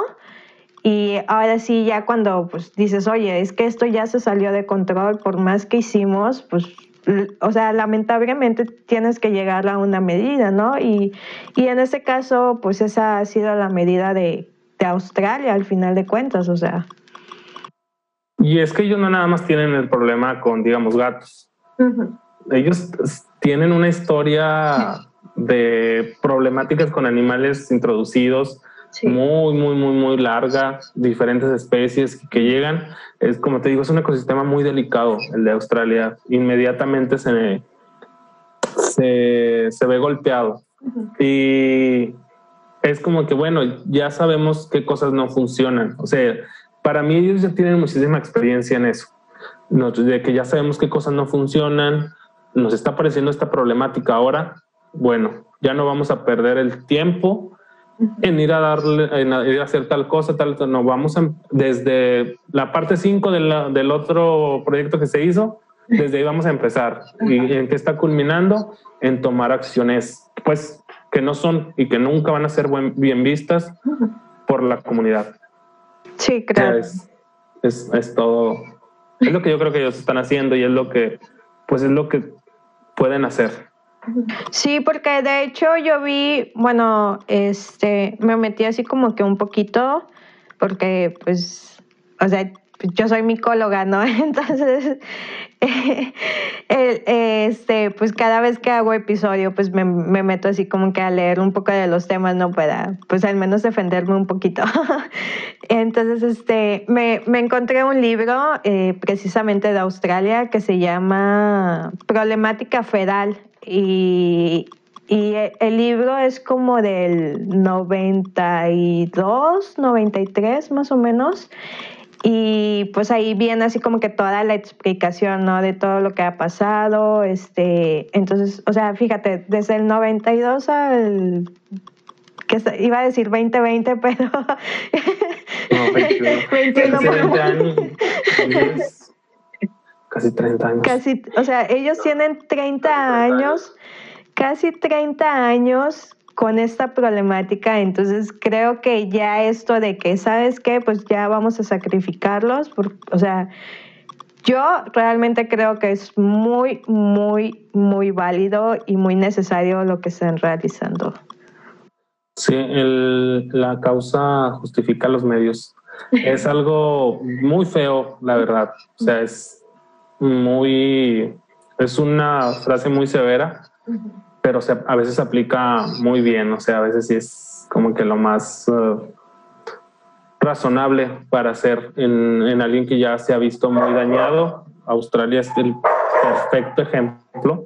Y ahora sí, ya cuando pues dices, oye, es que esto ya se salió de control, por más que hicimos, pues, o sea, lamentablemente tienes que llegar a una medida, ¿no? Y, y en este caso, pues esa ha sido la medida de, de Australia al final de cuentas, o sea. Y es que ellos no nada más tienen el problema con, digamos, gatos. Ellos tienen una historia de problemáticas con animales introducidos muy, muy, muy, muy larga, diferentes especies que llegan. Es como te digo, es un ecosistema muy delicado el de Australia. Inmediatamente se, se, se ve golpeado. Y es como que, bueno, ya sabemos qué cosas no funcionan. O sea, para mí ellos ya tienen muchísima experiencia en eso. De que ya sabemos qué cosas no funcionan, nos está apareciendo esta problemática ahora, bueno, ya no vamos a perder el tiempo en ir a darle, en ir a hacer tal cosa, tal, no, vamos desde la parte 5 del otro proyecto que se hizo, desde ahí vamos a empezar. ¿Y en qué está culminando? En tomar acciones, pues, que no son y que nunca van a ser bien vistas por la comunidad. Sí, claro. es, es, es, todo, es lo que yo creo que ellos están haciendo y es lo que, pues, es lo que pueden hacer. Sí, porque de hecho yo vi, bueno, este, me metí así como que un poquito, porque pues, o sea, yo soy micóloga, ¿no? Entonces, este, pues cada vez que hago episodio, pues me, meto así como que a leer un poco de los temas, ¿no? Para, pues al menos defenderme un poquito. Entonces, este, me, me encontré un libro eh, precisamente de Australia que se llama Problemática Feral y, el libro es como del 92, 93 más o menos. Y pues ahí viene así como que toda la explicación, ¿no? De todo lo que ha pasado. Este, entonces, o sea, fíjate, desde el 92 al que iba a decir 2020, pero no, 21, 20 años, Casi 30 años. Casi, o sea, ellos tienen 30 años, casi 30 años con esta problemática, entonces creo que ya esto de que, ¿sabes qué? Pues ya vamos a sacrificarlos, o sea, yo realmente creo que es muy, muy, muy válido y muy necesario lo que están realizando. Sí, el, la causa justifica los medios. Es algo muy feo, la verdad. O sea, es muy, es una frase muy severa, pero se, a veces se aplica muy bien, o sea, a veces sí es como que lo más eh, razonable para hacer en, en, alguien que ya se ha visto muy dañado. Australia es el perfecto ejemplo.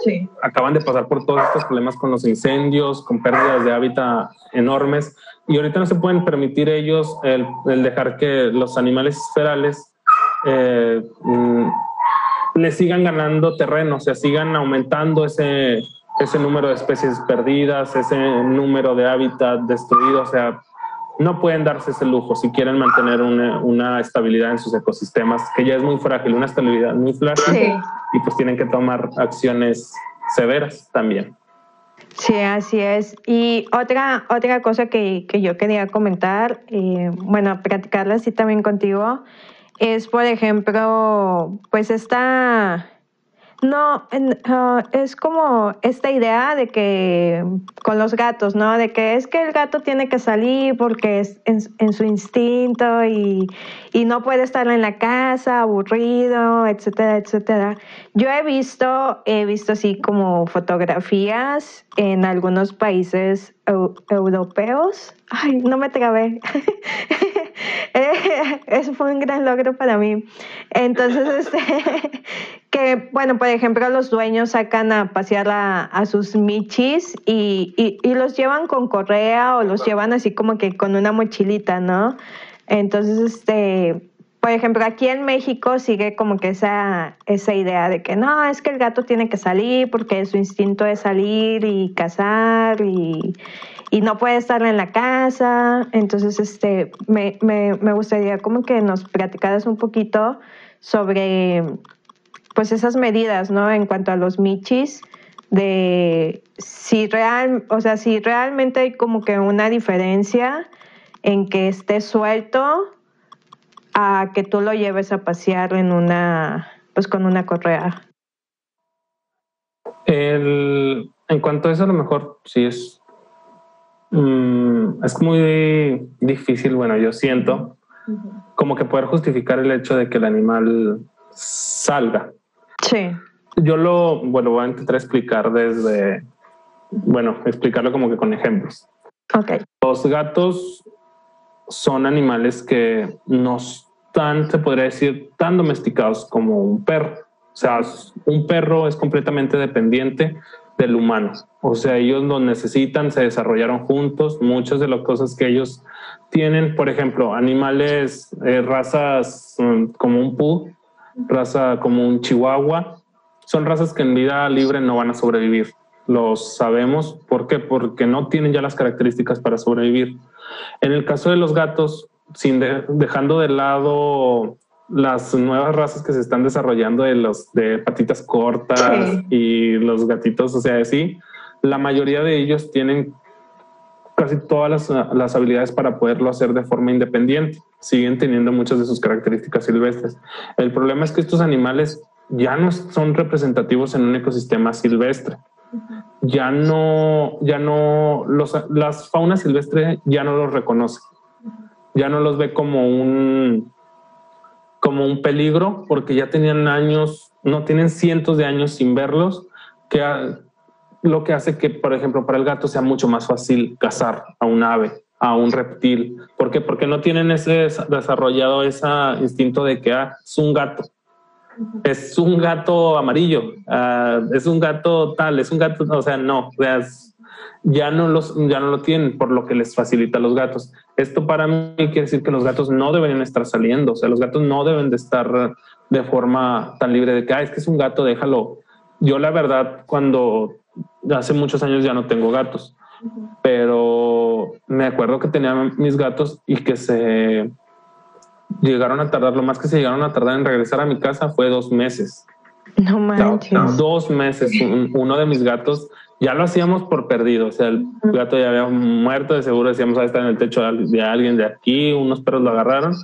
Sí. Acaban de pasar por todos estos problemas con los incendios, con pérdidas de hábitat enormes, y ahorita no se pueden permitir ellos el, el dejar que los animales ferales eh, mm, le sigan ganando terreno, o sea, sigan aumentando ese, ese número de especies perdidas, ese número de hábitat destruido, o sea, no pueden darse ese lujo si quieren mantener una, una estabilidad en sus ecosistemas, que ya es muy frágil, una estabilidad muy frágil, y pues tienen que tomar acciones severas también. Sí, así es. Y otra, otra cosa que, que yo quería comentar, eh, bueno, practicarla así también contigo, es, por ejemplo, pues esta No, ah, es como esta idea de que con los gatos, ¿no? De que es que el gato tiene que salir porque es en, su instinto y, y, no puede estar en la casa aburrido, etcétera, etcétera. Yo he visto, he visto así como fotografías en algunos países europeos. Ay, no me trabé. Eso fue un gran logro para mí. Entonces, este, que, bueno, por ejemplo, los dueños sacan a pasear a, sus michis y, y, los llevan con correa o los llevan así como que con una mochilita, ¿no? Entonces, este, por ejemplo, aquí en México sigue como que esa, esa idea de que no, es que el gato tiene que salir porque su instinto es salir y cazar y, y no puede estar en la casa. Entonces, este, me, me, me gustaría como que nos platicaras un poquito sobre pues esas medidas, ¿no? En cuanto a los michis, de si real, o sea, si realmente hay como que una diferencia en que esté suelto a que tú lo lleves a pasear en una, pues con una correa. El, en cuanto a eso, a lo mejor sí es, mm, es muy difícil, bueno, yo siento, como que poder justificar el hecho de que el animal salga. Sí. Yo lo, bueno, voy a intentar explicar desde, bueno, explicarlo como que con ejemplos. Ok. Los gatos son animales que nos tan, se podría decir, tan domesticados como un perro. O sea, un perro es completamente dependiente del humano. O sea, ellos lo necesitan, se desarrollaron juntos. Muchas de las cosas que ellos tienen, por ejemplo, animales, eh, razas mm, como un pu, raza como un chihuahua, son razas que en vida libre no van a sobrevivir. Los sabemos. ¿Por qué? Porque no tienen ya las características para sobrevivir. En el caso de los gatos, sin dejando de lado las nuevas razas que se están desarrollando de los de patitas cortas y los gatitos, o sea, sí, la mayoría de ellos tienen casi todas las, las, habilidades para poderlo hacer de forma independiente. Siguen teniendo muchas de sus características silvestres. El problema es que estos animales ya no son representativos en un ecosistema silvestre. Ya no, ya no, los, las faunas silvestres ya no los reconocen ya no los ve como un como un peligro porque ya tenían años, no tienen cientos de años sin verlos, que lo que hace que, por ejemplo, para el gato sea mucho más fácil cazar a un ave, a un reptil. ¿Por qué? Porque no tienen ese desarrollado ese instinto de que ah, es un gato. Es un gato amarillo, ah, es un gato tal, es un gato, o sea, no, ya no los ya no lo tienen por lo que les facilita a los gatos. Esto para mí quiere decir que los gatos no deberían estar saliendo, o sea, los gatos no deben de estar de forma tan libre de que es que es un gato, déjalo. Yo la verdad cuando hace muchos años ya no tengo gatos, pero me acuerdo que tenía mis gatos y que se llegaron a tardar, lo más que se llegaron a tardar en regresar a mi casa fue dos meses. No manches. Dos meses. uno de mis gatos ya lo hacíamos por perdido. O sea, el gato ya había muerto, de seguro decíamos, ahí está en el techo de alguien de aquí, unos perros lo agarraron.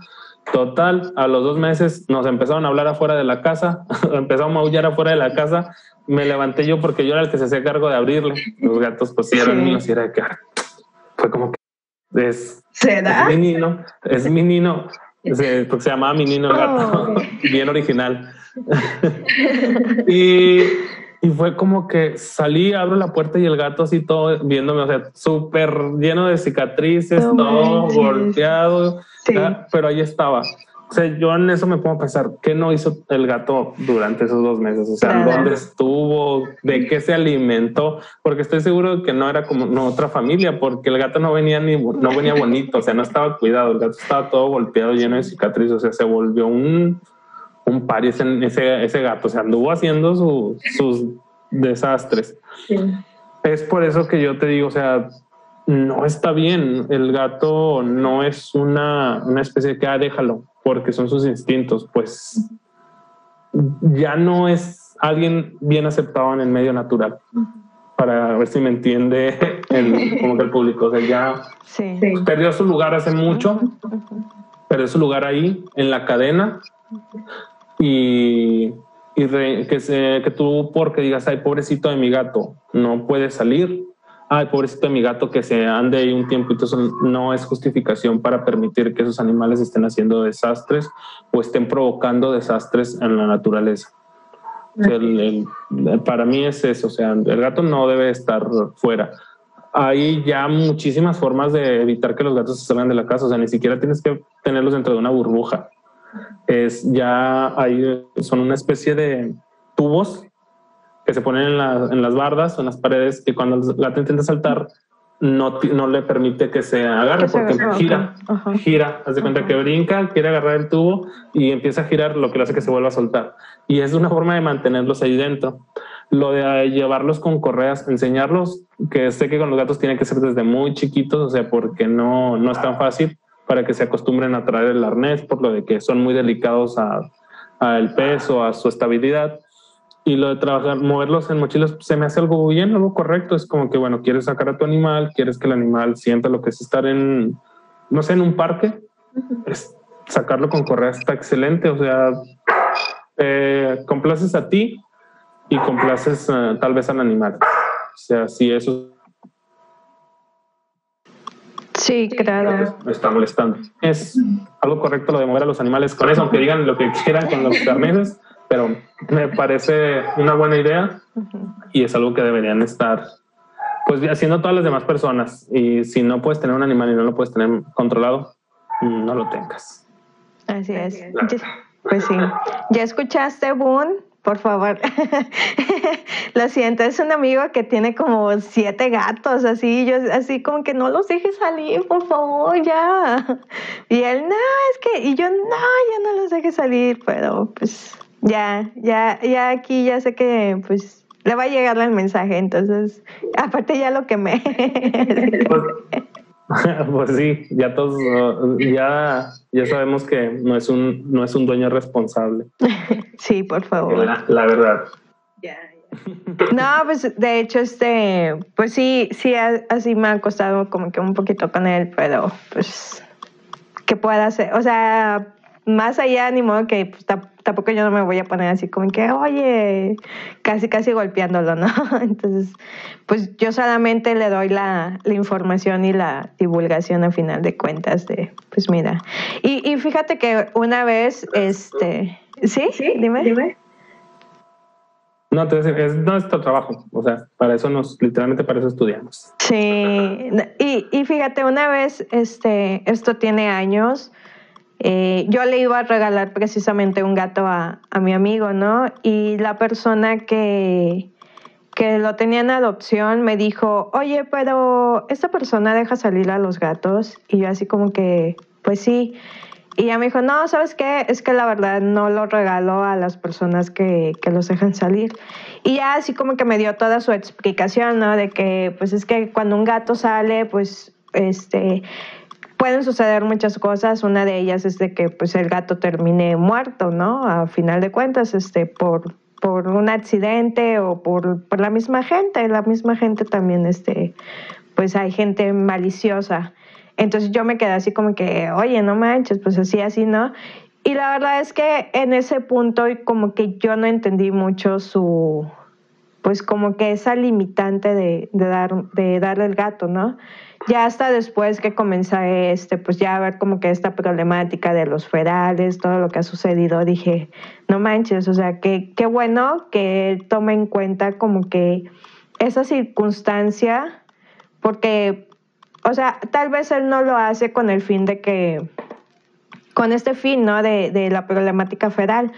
Total, a los dos meses nos empezaron a hablar afuera de la casa, empezamos a maullar afuera de la casa. Me levanté yo porque yo era el que se hacía cargo de abrirle. Los gatos, pues eran míos y era que ah, fue como que es, es mi nino, es mi nino, porque se llamaba mi nino el gato, bien original. y y fue como que salí, abro la puerta y el gato así todo viéndome, o sea, súper lleno de cicatrices, todo golpeado, pero ahí estaba. O sea, yo en eso me pongo a pensar, ¿qué no hizo el gato durante esos dos meses? O sea, ¿dónde estuvo? ¿De qué se alimentó? Porque estoy seguro de que no era como otra familia, porque el gato no venía ni no venía bonito, o sea, no estaba cuidado, el gato estaba todo golpeado, lleno de cicatrices, o sea, se volvió un, un par ese, ese, ese gato, se anduvo haciendo sus desastres. Es por eso que yo te digo, o sea, no está bien. El gato no es una, una especie que, ah, déjalo, porque son sus instintos. Pues ya no es alguien bien aceptado en el medio natural. Para ver si me entiende el, como que el público. O sea, ya perdió su lugar hace mucho, perdió su lugar ahí en la cadena y, y que, se, que tú porque digas, ay, pobrecito de mi gato, no puede salir, ay, pobrecito de mi gato que se ande ahí un tiempo, entonces no es justificación para permitir que esos animales estén haciendo desastres o estén provocando desastres en la naturaleza. para mí es eso, o sea, el gato no debe estar fuera. Hay ya muchísimas formas de evitar que los gatos se salgan de la casa, o sea, ni siquiera tienes que tenerlos dentro de una burbuja. Es ya hay, son una especie de tubos que se ponen en, las bardas o en las paredes que cuando la intenta saltar no, no le permite que se agarre porque gira, gira, hace cuenta que brinca, quiere agarrar el tubo y empieza a girar lo que le hace que se vuelva a soltar. Y es una forma de mantenerlos ahí dentro. Lo de llevarlos con correas, enseñarlos, que sé que con los gatos tiene que ser desde muy chiquitos, o sea, porque no, no es tan fácil para que se acostumbren a traer el arnés, por lo de que son muy delicados al peso, a su estabilidad y lo de trabajar, moverlos en mochilas, se me hace algo bien, algo correcto. Es como que, bueno, quieres sacar a tu animal, quieres que el animal sienta lo que es estar en, no sé, en un parque. es, sacarlo con correa está excelente. O sea, eh, complaces a ti y complaces eh, tal vez al animal. O sea, si eso. Sí, claro. Me está molestando. Es algo correcto lo de mover a los animales con eso, aunque digan lo que quieran con los carneses pero me parece una buena idea y es algo que deberían estar pues haciendo todas las demás personas. Y si no puedes tener un animal y no lo puedes tener controlado no lo tengas. Así es. Pues sí. Ya escuchaste Boone por favor. lo siento, es un amigo que tiene como siete gatos, así, yo así como que no los dejes salir, por favor, ya. Y él, no, es que, y yo, no, ya no los dejes salir, pero pues ya, ya, ya aquí ya sé que pues le va a llegar el mensaje, entonces, aparte ya lo quemé. pues, sí, ya todos, ya, ya sabemos que no es un, no es un dueño responsable. sí, por favor. La, verdad. No, pues de hecho, este, pues sí, sí, así me ha costado como que un poquito con él, pero pues, ¿qué pueda hacer? O sea, más allá, ni modo que pues, tampoco yo no me voy a poner así como que, oye, casi, casi golpeándolo, ¿no? Entonces, pues yo solamente le doy la, información y la divulgación a final de cuentas de, pues mira. Y, y fíjate que una vez, este, ¿sí? ¿Sí? Dime. Dime. No, es nuestro trabajo, o sea, para eso nos, literalmente para eso estudiamos. Sí, y, y fíjate, una vez, este, esto tiene años, eh, yo le iba a regalar precisamente un gato a, mi amigo, ¿no? Y la persona que, que lo tenía en adopción me dijo, oye, pero esta persona deja salir a los gatos. Y yo así como que, pues sí. Y ella me dijo, no, ¿sabes qué? Es que la verdad no lo regalo a las personas que, que, los dejan salir. Y ya así como que me dio toda su explicación, ¿no? De que, pues es que cuando un gato sale, pues, este, pueden suceder muchas cosas. Una de ellas es de que pues el gato termine muerto, ¿no? A final de cuentas, este, por, por un accidente o por, por la misma gente. La misma gente también, este, pues hay gente maliciosa. Entonces yo me quedé así como que, oye, no manches, pues así, así, ¿no? Y la verdad es que en ese punto como que yo no entendí mucho su, pues como que esa limitante de, dar, darle el gato, ¿no? ya hasta después que comencé este, pues ya ver como que esta problemática de los federales, todo lo que ha sucedido, dije, no manches, o sea, que qué bueno que tome en cuenta como que esa circunstancia, porque, o sea, tal vez él no lo hace con el fin de que, con este fin, ¿no? De, de la problemática federal,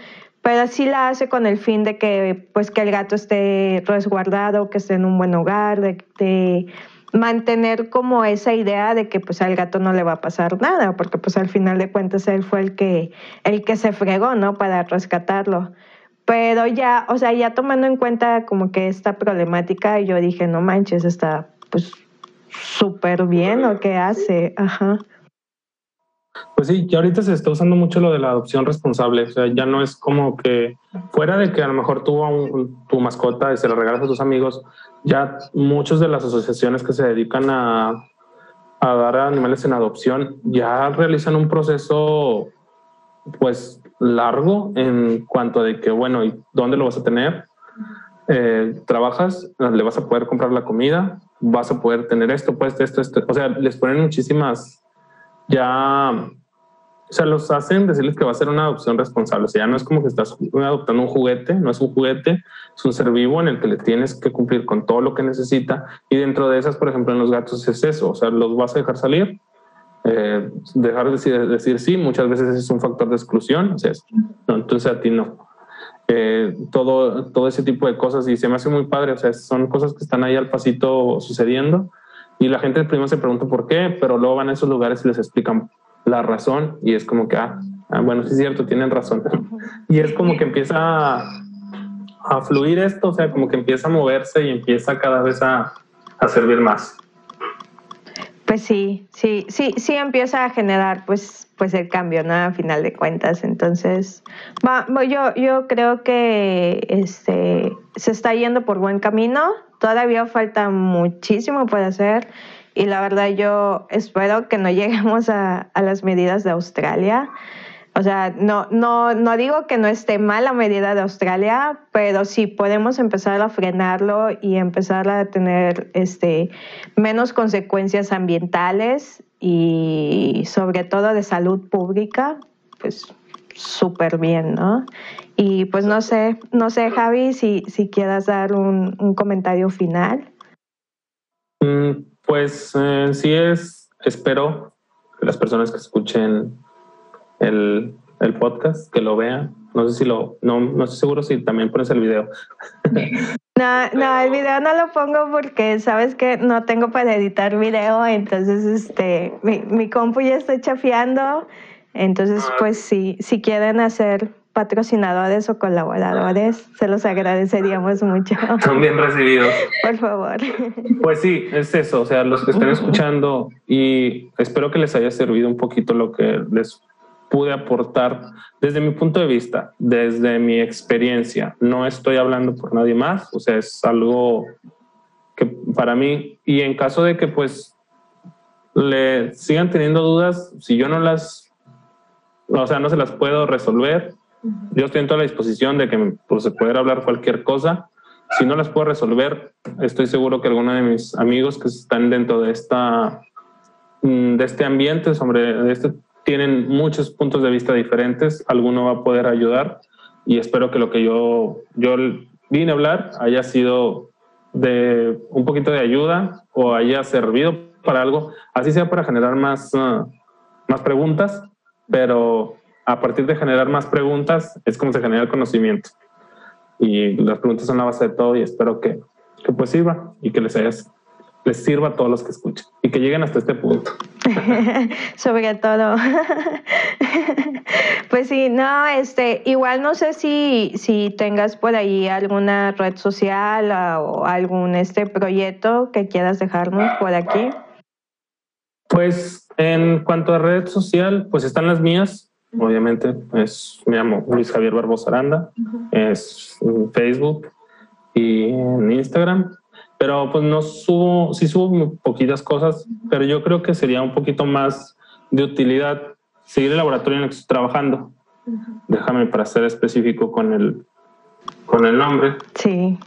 pero sí la hace con el fin de que, pues, que el gato esté resguardado, que esté en un buen hogar, de, mantener como esa idea de que pues al gato no le va a pasar nada, porque pues al final de cuentas él fue el que, el que se fregó, ¿no? Para rescatarlo. Pero ya, o sea, ya tomando en cuenta como que esta problemática, yo dije, no manches, está pues súper bien lo que hace, ajá. Pues sí, ya ahorita se está usando mucho lo de la adopción responsable, o sea, ya no es como que fuera de que a lo mejor tuvo tu mascota y se la regalas a tus amigos, ya muchas de las asociaciones que se dedican a, a dar a animales en adopción ya realizan un proceso pues largo en cuanto a de que, bueno, ¿y dónde lo vas a tener? Eh, trabajas, le vas a poder comprar la comida, vas a poder tener esto, pues esto, esto. O sea, les ponen muchísimas ya o sea, los hacen decirles que va a ser una adopción responsable. O sea, ya no es como que estás adoptando un juguete, no es un juguete, es un ser vivo en el que le tienes que cumplir con todo lo que necesita. Y dentro de esas, por ejemplo, en los gatos es eso. O sea, los vas a dejar salir, eh, dejar de decir, decir, sí, muchas veces es un factor de exclusión. O sea, no, entonces a ti no. Eh, todo, todo ese tipo de cosas y se me hace muy padre. O sea, son cosas que están ahí al pasito sucediendo y la gente primero se pregunta por qué, pero luego van a esos lugares y les explican la razón y es como que, ah, ah, bueno, sí es cierto, tienen razón. y es como que empieza a, a, fluir esto, o sea, como que empieza a moverse y empieza cada vez a, a servir más. Pues sí, sí, sí, sí empieza a generar pues, pues el cambio, ¿no? A final de cuentas. Entonces, yo, yo creo que este, se está yendo por buen camino. Todavía falta muchísimo por hacer y la verdad yo espero que no lleguemos a, las medidas de Australia. O sea, no, no, no digo que no esté mal la medida de Australia, pero sí podemos empezar a frenarlo y empezar a tener este, menos consecuencias ambientales y sobre todo de salud pública, pues súper bien, ¿no? Y pues no sé, no sé, Javi, si, si quieras dar un, un comentario final. Mm, pues eh, sí es, espero que las personas que escuchen el, el, podcast, que lo vean. No sé si lo, no, no estoy seguro si también pones el video. No, no, el video no lo pongo porque sabes que no tengo para editar video, entonces este, mi, mi compu ya está chafiando, entonces ah. pues sí, si quieren hacer patrocinadores o colaboradores, se los agradeceríamos mucho. Son bien recibidos. Por favor. Pues sí, es eso, o sea, los que estén escuchando y espero que les haya servido un poquito lo que les pude aportar desde mi punto de vista, desde mi experiencia. No estoy hablando por nadie más, o sea, es algo que para mí, y en caso de que pues le sigan teniendo dudas, si yo no las, o sea, no se las puedo resolver, yo estoy en toda la disposición de que pues, pueda hablar cualquier cosa. Si no las puedo resolver, estoy seguro que alguno de mis amigos que están dentro de esta mm, de este ambiente, sobre este, tienen muchos puntos de vista diferentes. Alguno va a poder ayudar y espero que lo que yo, yo vine a hablar haya sido de un poquito de ayuda o haya servido para algo, así sea para generar más, uh, más preguntas, pero a partir de generar más preguntas es como se genera el conocimiento. Y las preguntas son la base de todo y espero que, que pues sirva y que les, les sirva a todos los que escuchen y que lleguen hasta este punto. Sobre todo. pues sí, no, este, igual no sé si, si tengas por ahí alguna red social o algún este proyecto que quieras dejarnos por aquí. Pues en cuanto a red social, pues están las mías, obviamente. Es, me llamo Luis Javier Barbosa Aranda, es en Facebook y en Instagram. Pero pues no subo, sí subo poquitas cosas, pero yo creo que sería un poquito más de utilidad seguir el laboratorio en el que estoy trabajando. Déjame para ser específico con el, con el nombre. Sí.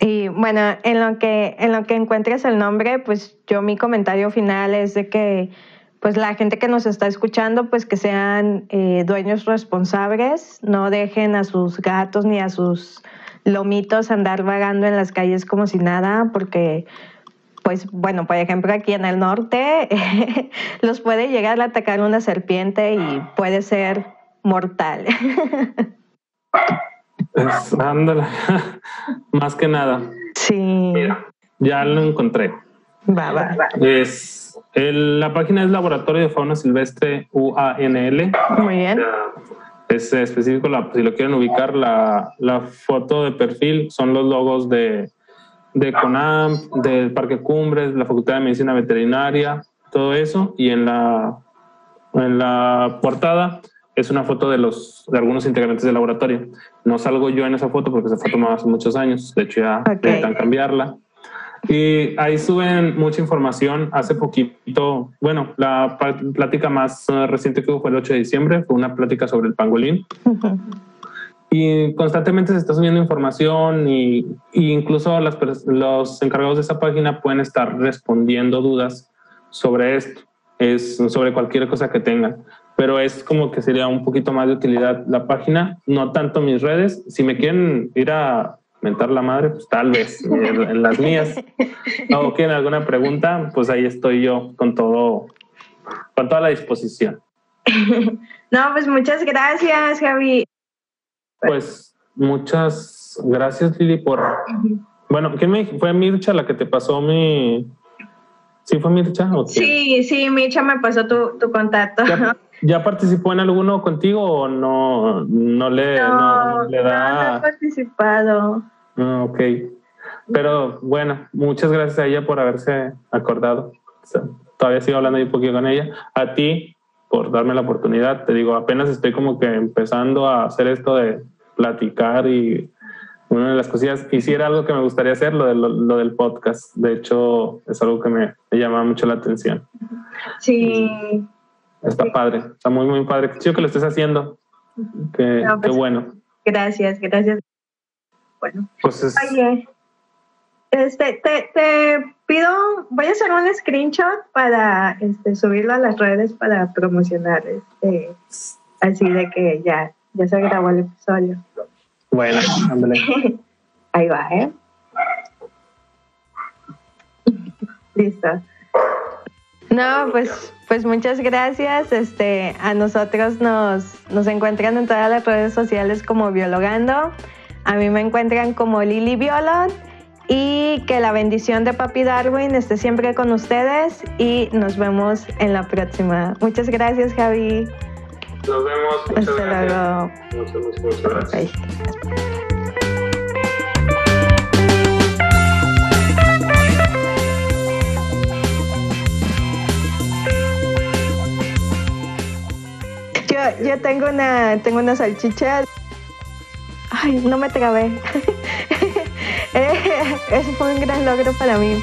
Y bueno, en lo que en lo que encuentres el nombre, pues yo mi comentario final es de que pues la gente que nos está escuchando, pues que sean eh, dueños responsables, no dejen a sus gatos ni a sus lomitos andar vagando en las calles como si nada, porque, pues bueno, por ejemplo, aquí en el norte los puede llegar a atacar una serpiente y puede ser mortal. ándale, más que nada. Sí. ya lo encontré. Va, va, va. Es la página es Laboratorio de Fauna Silvestre UANL. Muy bien. Es específico, si lo quieren ubicar, la, foto de perfil son los logos de, de CONAM, del Parque Cumbres, la Facultad de Medicina Veterinaria, todo eso. Y en la, en la portada es una foto de los de algunos integrantes del laboratorio. No salgo yo en esa foto porque esa foto tomada hace muchos años. De hecho, ya intentan cambiarla. Y ahí suben mucha información. Hace poquito, bueno, la plática más eh, reciente que hubo fue el 8 de diciembre, fue una plática sobre el pangolín. Y constantemente se está subiendo información y, incluso las, los encargados de esa página pueden estar respondiendo dudas sobre esto, es sobre cualquier cosa que tengan. Pero es como que sería un poquito más de utilidad la página, no tanto mis redes. Si me quieren ir a mentar la madre, pues tal vez en las mías. O quieren alguna pregunta, pues ahí estoy yo con todo, con toda la disposición. No, pues muchas gracias, Javi. Pues muchas gracias, Lili, por. Bueno, ¿quién me fue Mircha la que te pasó mi. ¿Sí fue Mircha? sí, sí, Mircha me pasó tu, tu contacto. ¿Ya, participó en alguno contigo o no, no, le, no, le da? No, he participado. Ah, ok. Pero bueno, muchas gracias a ella por haberse acordado. todavía sigo hablando un poquito con ella. A ti, por darme la oportunidad. Te digo, apenas estoy como que empezando a hacer esto de platicar y una de las cosillas, hiciera algo que me gustaría hacer, lo, de, lo, del podcast. De hecho, es algo que me, llama mucho la atención. Sí. Está padre, está muy, muy padre. Qué chido que lo estés haciendo. Qué, qué pues, bueno. Gracias, gracias. Bueno. Pues Oye, este, te, te pido, voy a hacer un screenshot para este, subirlo a las redes para promocionar este, así de que ya, ya se grabó el episodio. Bueno, ándale. Ahí va, ¿eh? Listo. No, pues, pues muchas gracias. Este, a nosotros nos, nos encuentran en todas las redes sociales como Biologando. A mí me encuentran como Lili Biolot y que la bendición de Papi Darwin esté siempre con ustedes y nos vemos en la próxima. Muchas gracias, Javi. Nos vemos. Muchas Hasta gracias. luego. Muchas, muchas, gracias. Yo, yo tengo una tengo una salchicha. Ay, no me trabé. Eso fue un gran logro para mí.